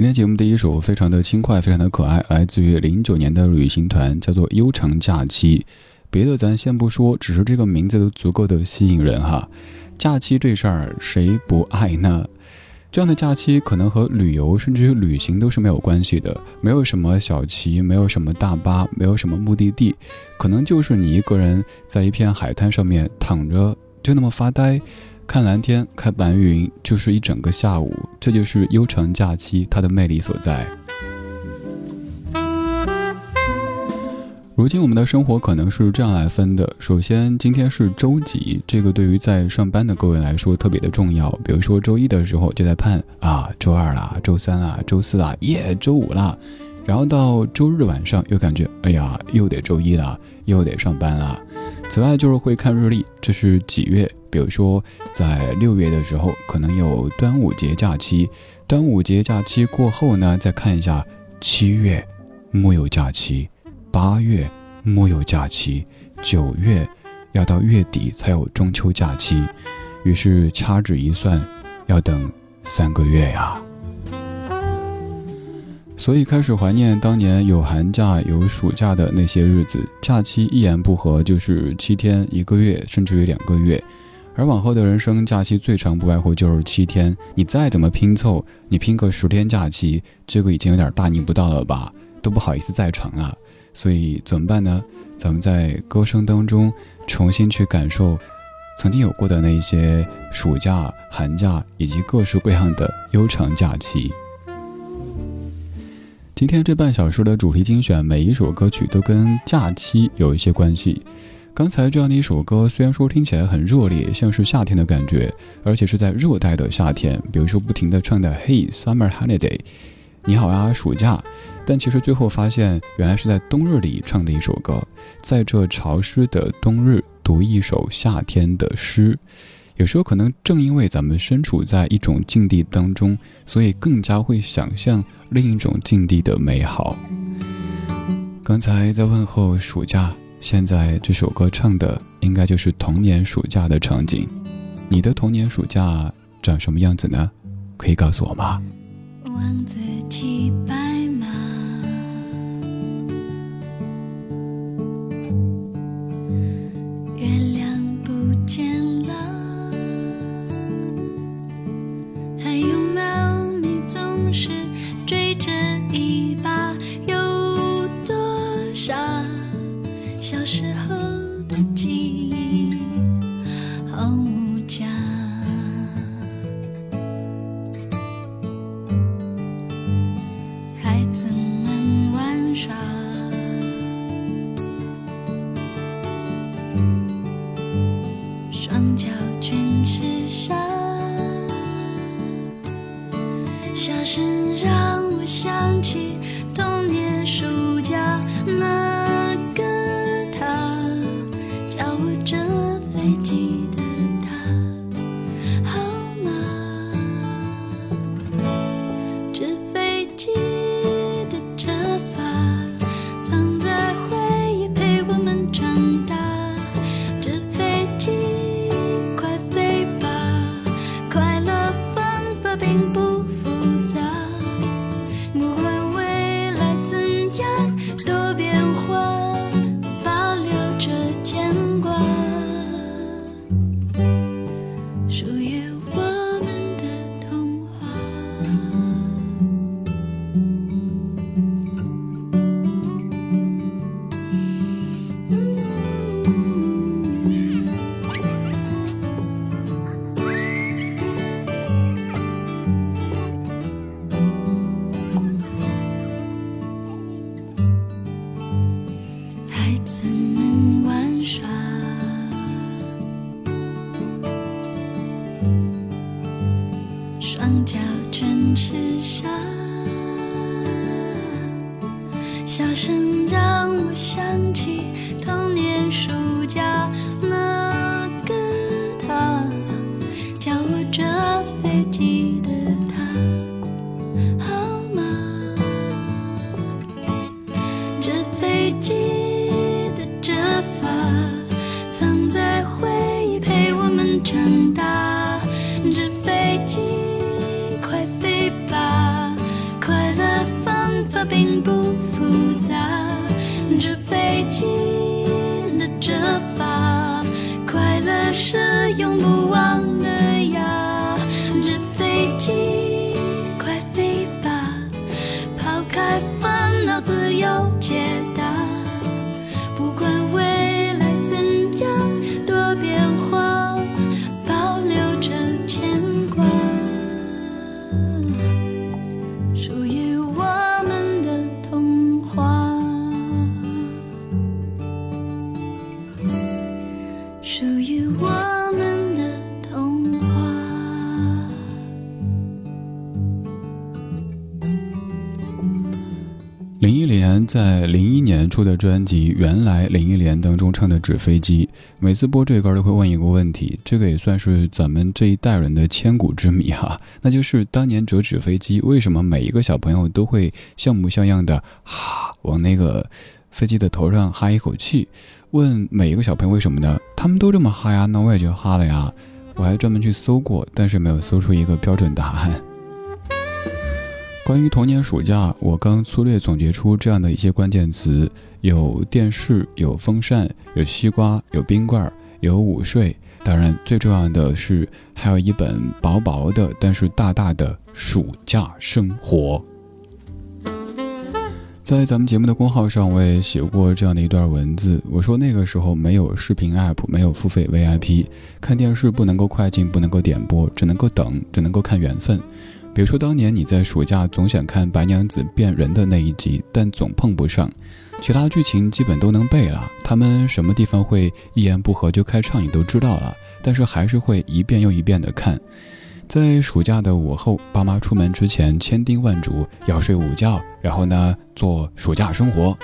今天节目第一首非常的轻快，非常的可爱，来自于零九年的旅行团，叫做《悠长假期》。别的咱先不说，只是这个名字都足够的吸引人哈。假期这事儿谁不爱呢？这样的假期可能和旅游甚至于旅行都是没有关系的，没有什么小旗，没有什么大巴，没有什么目的地，可能就是你一个人在一片海滩上面躺着，就那么发呆。看蓝天，看白云，就是一整个下午，这就是悠长假期它的魅力所在。如今我们的生活可能是这样来分的：首先，今天是周几，这个对于在上班的各位来说特别的重要。比如说周一的时候就在盼啊，周二啦，周三啦，周四啦，耶，周五啦，然后到周日晚上又感觉哎呀，又得周一了，又得上班了。此外就是会看日历，这是几月？比如说，在六月的时候，可能有端午节假期；端午节假期过后呢，再看一下七月木有假期，八月木有假期，九月要到月底才有中秋假期。于是掐指一算，要等三个月呀。所以开始怀念当年有寒假、有暑假的那些日子，假期一言不合就是七天、一个月，甚至于两个月。而往后的人生假期最长不外乎就是七天，你再怎么拼凑，你拼个十天假期，这个已经有点大逆不道了吧？都不好意思再长了。所以怎么办呢？咱们在歌声当中重新去感受曾经有过的那些暑假、寒假以及各式各样的悠长假期。今天这半小时的主题精选，每一首歌曲都跟假期有一些关系。刚才这样的一首歌，虽然说听起来很热烈，像是夏天的感觉，而且是在热带的夏天，比如说不停的唱的 Hey Summer Holiday，你好啊暑假，但其实最后发现原来是在冬日里唱的一首歌，在这潮湿的冬日读一首夏天的诗，有时候可能正因为咱们身处在一种境地当中，所以更加会想象另一种境地的美好。刚才在问候暑假。现在这首歌唱的应该就是童年暑假的场景，你的童年暑假长什么样子呢？可以告诉我吗？王子骑白马，月亮快在零一年出的专辑《原来林忆莲》当中唱的《纸飞机》，每次播这歌都会问一个问题，这个也算是咱们这一代人的千古之谜哈，那就是当年折纸飞机，为什么每一个小朋友都会像模像样的哈往那个飞机的头上哈一口气？问每一个小朋友为什么呢？他们都这么哈呀，那我也就哈了呀。我还专门去搜过，但是没有搜出一个标准答案。关于童年暑假，我刚粗略总结出这样的一些关键词：有电视，有风扇，有西瓜，有冰棍儿，有午睡。当然，最重要的是还有一本薄薄的但是大大的暑假生活。在咱们节目的公号上，我也写过这样的一段文字。我说那个时候没有视频 app，没有付费 VIP，看电视不能够快进，不能够点播，只能够等，只能够看缘分。比如说，当年你在暑假总想看白娘子变人的那一集，但总碰不上，其他剧情基本都能背了，他们什么地方会一言不合就开唱，你都知道了，但是还是会一遍又一遍的看。在暑假的午后，爸妈出门之前千叮万嘱要睡午觉，然后呢做暑假生活。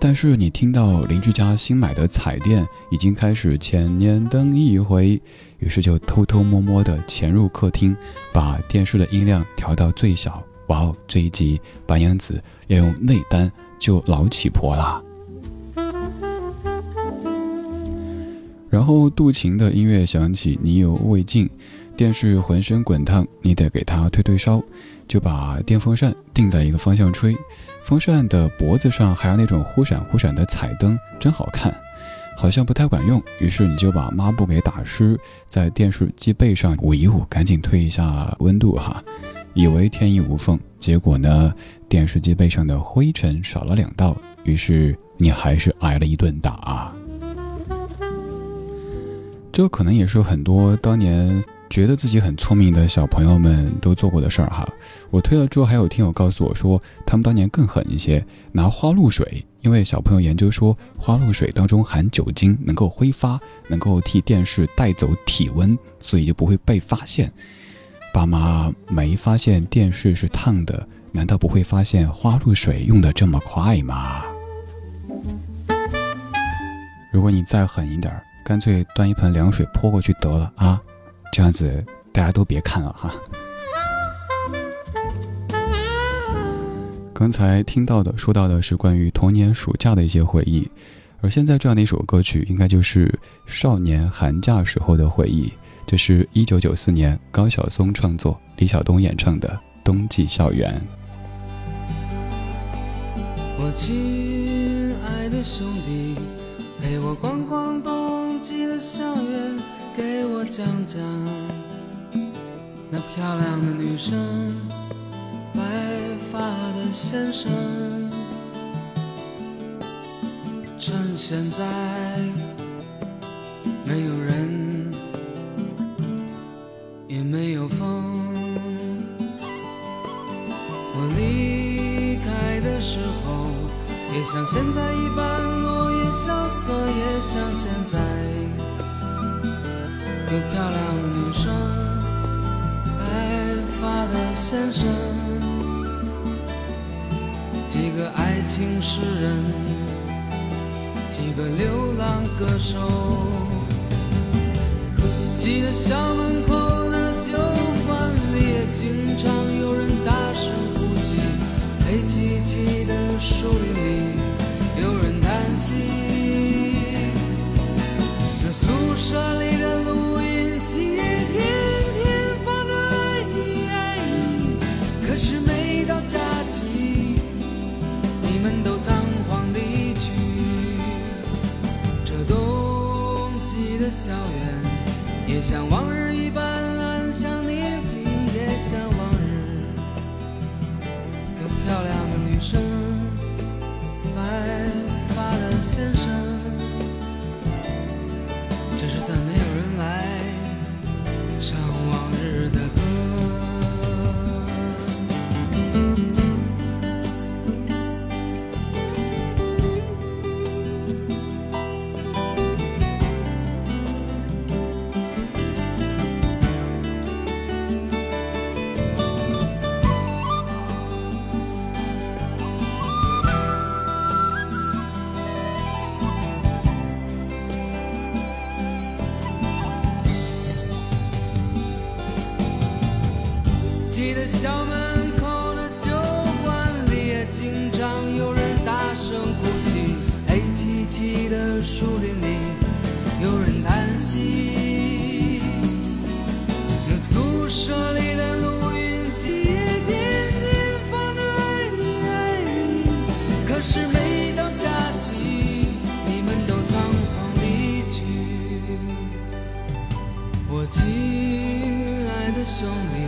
但是你听到邻居家新买的彩电已经开始千年等一回。于是就偷偷摸摸地潜入客厅，把电视的音量调到最小。哇哦，这一集白娘子要用内丹救老乞婆啦！然后杜琴的音乐响起，你有未尽，电视浑身滚烫，你得给它退退烧，就把电风扇定在一个方向吹，风扇的脖子上还有那种忽闪忽闪的彩灯，真好看。好像不太管用，于是你就把抹布给打湿，在电视机背上捂一捂，赶紧退一下温度哈，以为天衣无缝，结果呢，电视机背上的灰尘少了两道，于是你还是挨了一顿打。这可能也是很多当年。觉得自己很聪明的小朋友们都做过的事儿哈，我推了之后，还有听友告诉我说，他们当年更狠一些，拿花露水，因为小朋友研究说花露水当中含酒精，能够挥发，能够替电视带走体温，所以就不会被发现。爸妈没发现电视是烫的，难道不会发现花露水用的这么快吗？如果你再狠一点，干脆端一盆凉水泼过去得了啊！这样子，大家都别看了哈。刚才听到的、说到的是关于童年暑假的一些回忆，而现在这样的一首歌曲，应该就是少年寒假时候的回忆。这是一九九四年高晓松创作、李晓东演唱的《冬季校园》。我亲爱的兄弟，陪我逛逛冬季的校园。给我讲讲那漂亮的女生，白发先生。趁现在没有人，也没有风。我离开的时候，也像现在一般落叶萧瑟，也像现在。漂亮的女生，白发的先生，情诗人，几个流浪歌手。记得小像往日可是每当假期，你们都仓皇离去。我亲爱的兄弟，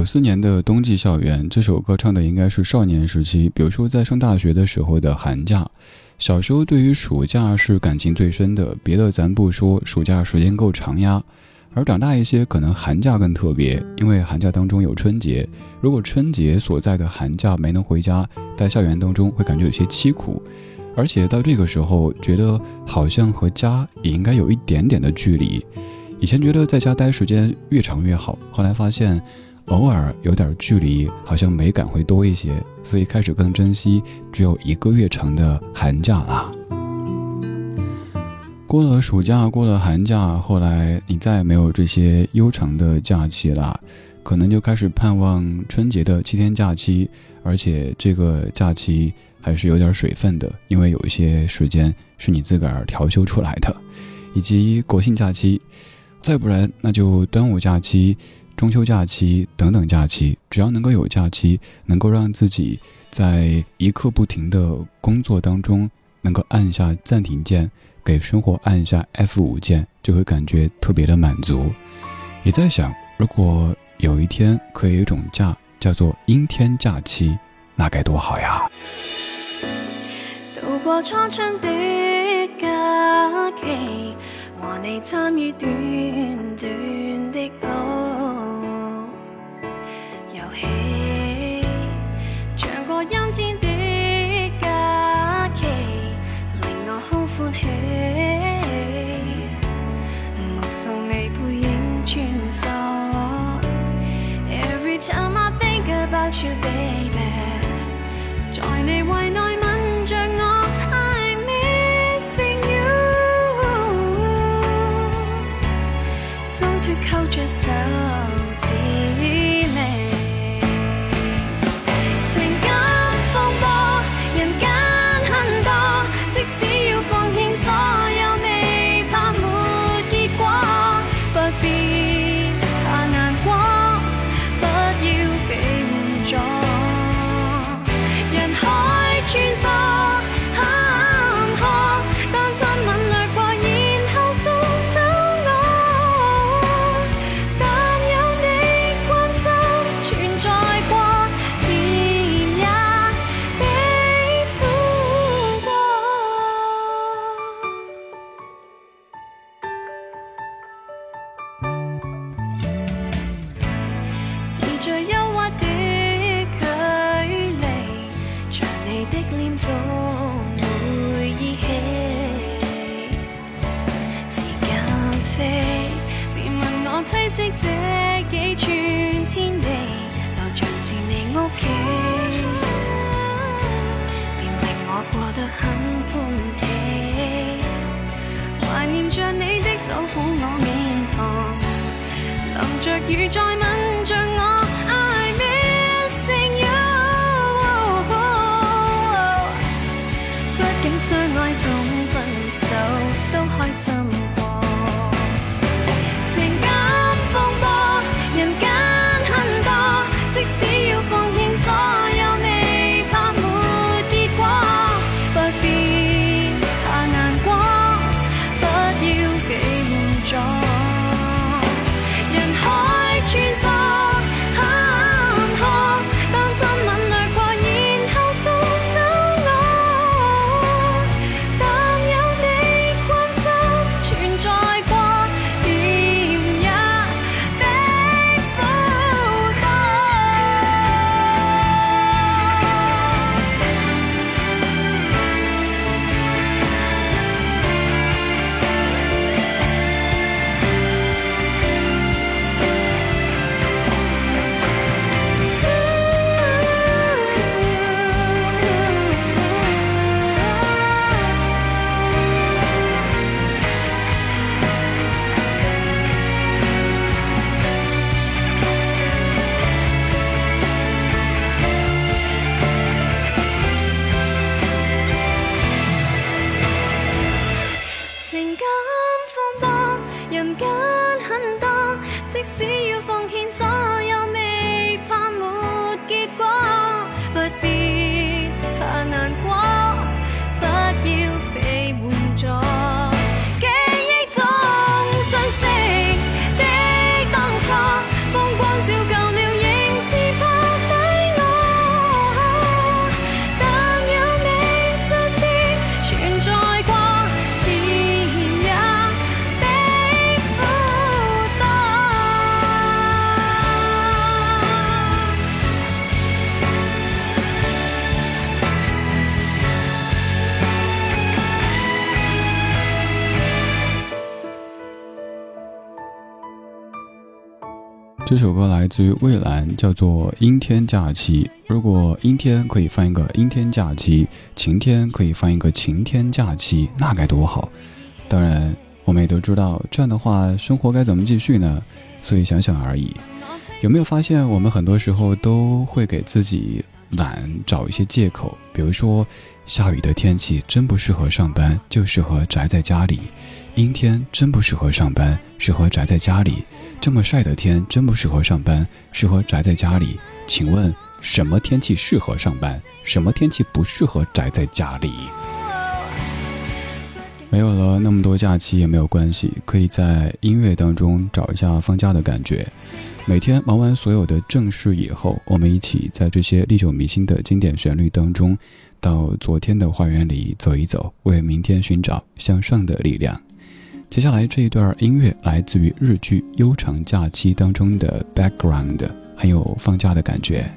九四年的冬季校园，这首歌唱的应该是少年时期，比如说在上大学的时候的寒假。小时候对于暑假是感情最深的，别的咱不说，暑假时间够长呀。而长大一些，可能寒假更特别，因为寒假当中有春节。如果春节所在的寒假没能回家，在校园当中会感觉有些凄苦，而且到这个时候，觉得好像和家也应该有一点点的距离。以前觉得在家待时间越长越好，后来发现，偶尔有点距离，好像美感会多一些，所以开始更珍惜只有一个月长的寒假啦。过了暑假，过了寒假，后来你再也没有这些悠长的假期了，可能就开始盼望春节的七天假期，而且这个假期还是有点水分的，因为有一些时间是你自个儿调休出来的，以及国庆假期，再不然那就端午假期、中秋假期等等假期，只要能够有假期，能够让自己在一刻不停的工作当中，能够按下暂停键。给生活按下 F 五键，就会感觉特别的满足。也在想，如果有一天可以有一种假叫做阴天假期，那该多好呀！度過初春的假期，和你參與短短的哦着手指我過得很欢喜。怀念着你的手抚我面庞。淋着雨再这首歌来自于蔚蓝，叫做《阴天假期》。如果阴天可以放一个阴天假期，晴天可以放一个晴天假期，那该多好！当然，我们也都知道，这样的话，生活该怎么继续呢？所以想想而已。有没有发现，我们很多时候都会给自己懒找一些借口？比如说，下雨的天气真不适合上班，就适合宅在家里。阴天真不适合上班，适合宅在家里。这么晒的天真不适合上班，适合宅在家里。请问什么天气适合上班？什么天气不适合宅在家里？没有了那么多假期也没有关系，可以在音乐当中找一下放假的感觉。每天忙完所有的正事以后，我们一起在这些历久弥新的经典旋律当中，到昨天的花园里走一走，为明天寻找向上的力量。接下来这一段音乐来自于日剧《悠长假期》当中的 background，很有放假的感觉。